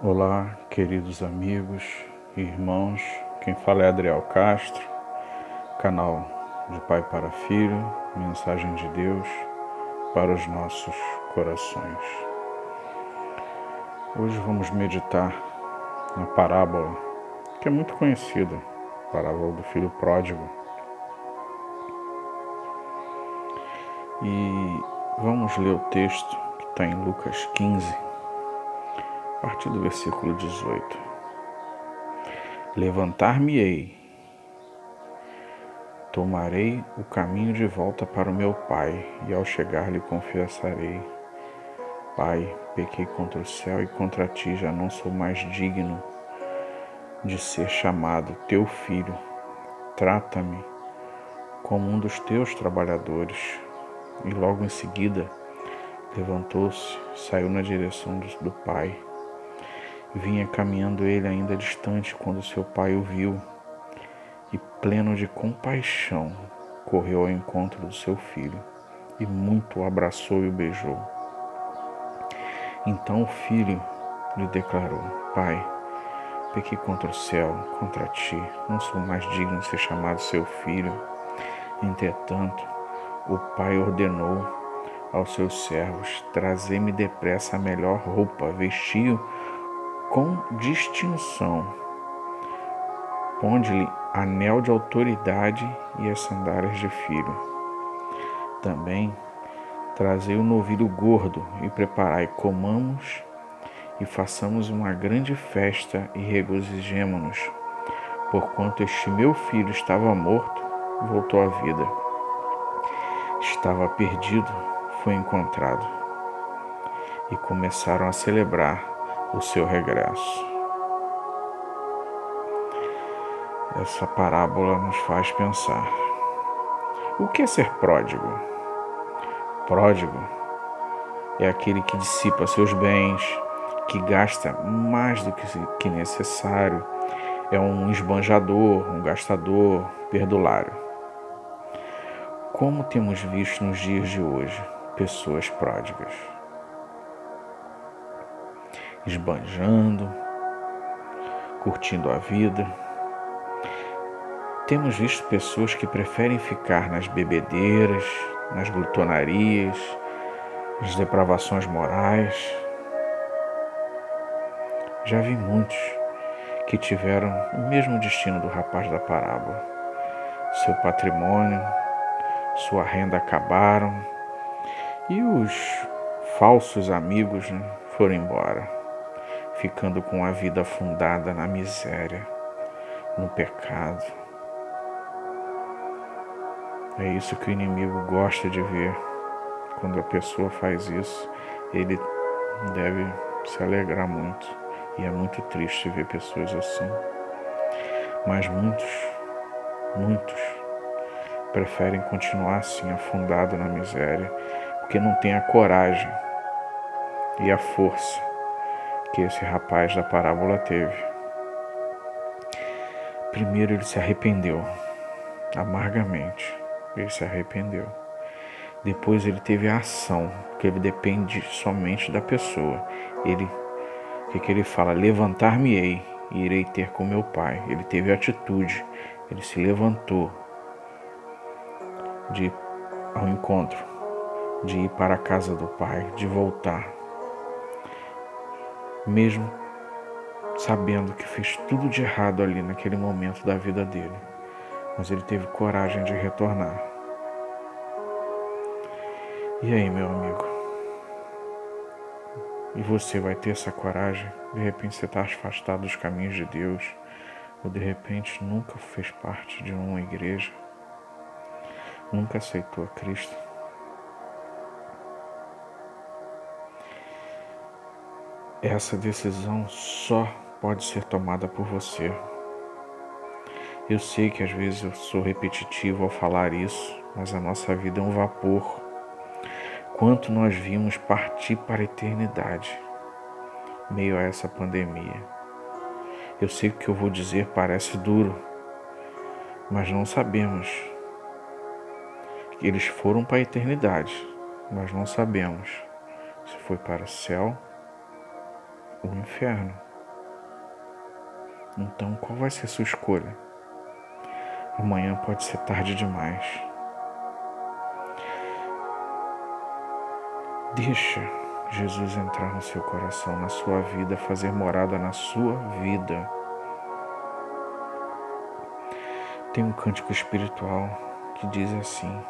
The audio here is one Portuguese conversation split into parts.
Olá, queridos amigos e irmãos. Quem fala é Adriel Castro, canal de Pai para Filho, mensagem de Deus para os nossos corações. Hoje vamos meditar na parábola que é muito conhecida, a parábola do filho pródigo. E vamos ler o texto que está em Lucas 15, a partir do versículo 18. Levantar-me-ei, tomarei o caminho de volta para o meu pai, e ao chegar lhe confessarei: Pai, pequei contra o céu e contra ti, já não sou mais digno de ser chamado teu filho. Trata-me como um dos teus trabalhadores. E logo em seguida levantou-se, saiu na direção do pai Vinha caminhando ele ainda distante quando seu pai o viu e, pleno de compaixão, correu ao encontro do seu filho e muito o abraçou e o beijou. Então o filho lhe declarou: Pai, pequei contra o céu, contra ti, não sou mais digno de ser chamado seu filho. Entretanto, o pai ordenou aos seus servos: Trazei-me depressa a melhor roupa, vestiu com distinção. Ponde-lhe anel de autoridade e as sandálias de filho. Também trazei o novilho gordo e preparai, comamos e façamos uma grande festa e regozijemo-nos, porquanto este meu filho estava morto, voltou à vida. Estava perdido, foi encontrado. E começaram a celebrar o seu regresso. Essa parábola nos faz pensar: o que é ser pródigo? Pródigo é aquele que dissipa seus bens, que gasta mais do que necessário, é um esbanjador, um gastador, perdulário. Como temos visto nos dias de hoje pessoas pródigas? Esbanjando, curtindo a vida. Temos visto pessoas que preferem ficar nas bebedeiras, nas glutonarias, nas depravações morais. Já vi muitos que tiveram o mesmo destino do rapaz da parábola. Seu patrimônio, sua renda acabaram e os falsos amigos né, foram embora ficando com a vida afundada na miséria, no pecado. É isso que o inimigo gosta de ver. Quando a pessoa faz isso, ele deve se alegrar muito. E é muito triste ver pessoas assim. Mas muitos, muitos preferem continuar assim, afundado na miséria, porque não tem a coragem e a força que esse rapaz da parábola teve. Primeiro ele se arrependeu, amargamente. Ele se arrependeu. Depois ele teve a ação, que ele depende somente da pessoa. Ele, o que, que ele fala? Levantar-me-ei e irei ter com meu pai. Ele teve atitude, ele se levantou de ao encontro, de ir para a casa do pai, de voltar mesmo sabendo que fez tudo de errado ali naquele momento da vida dele. Mas ele teve coragem de retornar. E aí, meu amigo? E você vai ter essa coragem? De repente você está afastado dos caminhos de Deus, ou de repente nunca fez parte de uma igreja, nunca aceitou a Cristo. Essa decisão só pode ser tomada por você. Eu sei que às vezes eu sou repetitivo ao falar isso, mas a nossa vida é um vapor. Quanto nós vimos partir para a eternidade, meio a essa pandemia. Eu sei que o que eu vou dizer parece duro, mas não sabemos. Eles foram para a eternidade, mas não sabemos se foi para o céu o inferno. Então, qual vai ser sua escolha? Amanhã pode ser tarde demais. Deixa Jesus entrar no seu coração, na sua vida, fazer morada na sua vida. Tem um cântico espiritual que diz assim: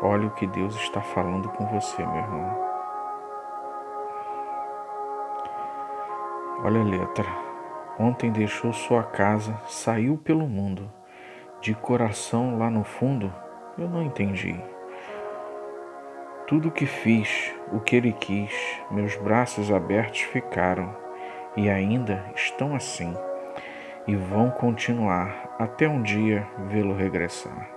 Olha o que Deus está falando com você, meu irmão. Olha a letra. Ontem deixou sua casa, saiu pelo mundo. De coração lá no fundo, eu não entendi. Tudo que fiz, o que ele quis, meus braços abertos ficaram e ainda estão assim e vão continuar até um dia vê-lo regressar.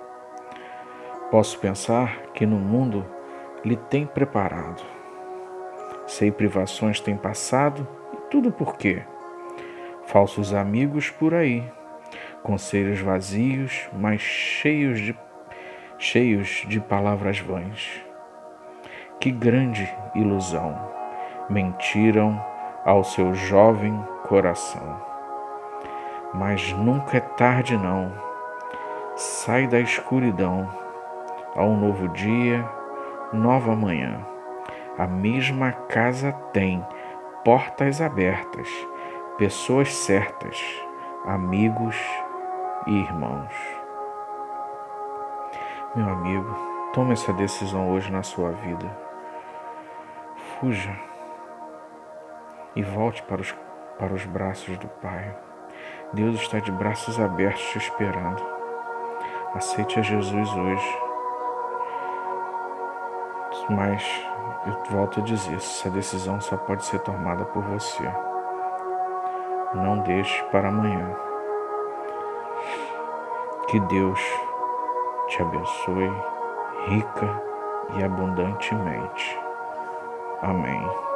Posso pensar que no mundo lhe tem preparado. Sei privações tem passado tudo por quê? Falsos amigos por aí, conselhos vazios, mas cheios de, cheios de palavras vãs. Que grande ilusão mentiram ao seu jovem coração. Mas nunca é tarde, não. Sai da escuridão a um novo dia, nova manhã. A mesma casa tem portas abertas, pessoas certas, amigos e irmãos. Meu amigo, tome essa decisão hoje na sua vida. Fuja e volte para os, para os braços do Pai. Deus está de braços abertos te esperando. Aceite a Jesus hoje. Mas eu volto a dizer, essa decisão só pode ser tomada por você. Não deixe para amanhã. Que Deus te abençoe rica e abundantemente. Amém.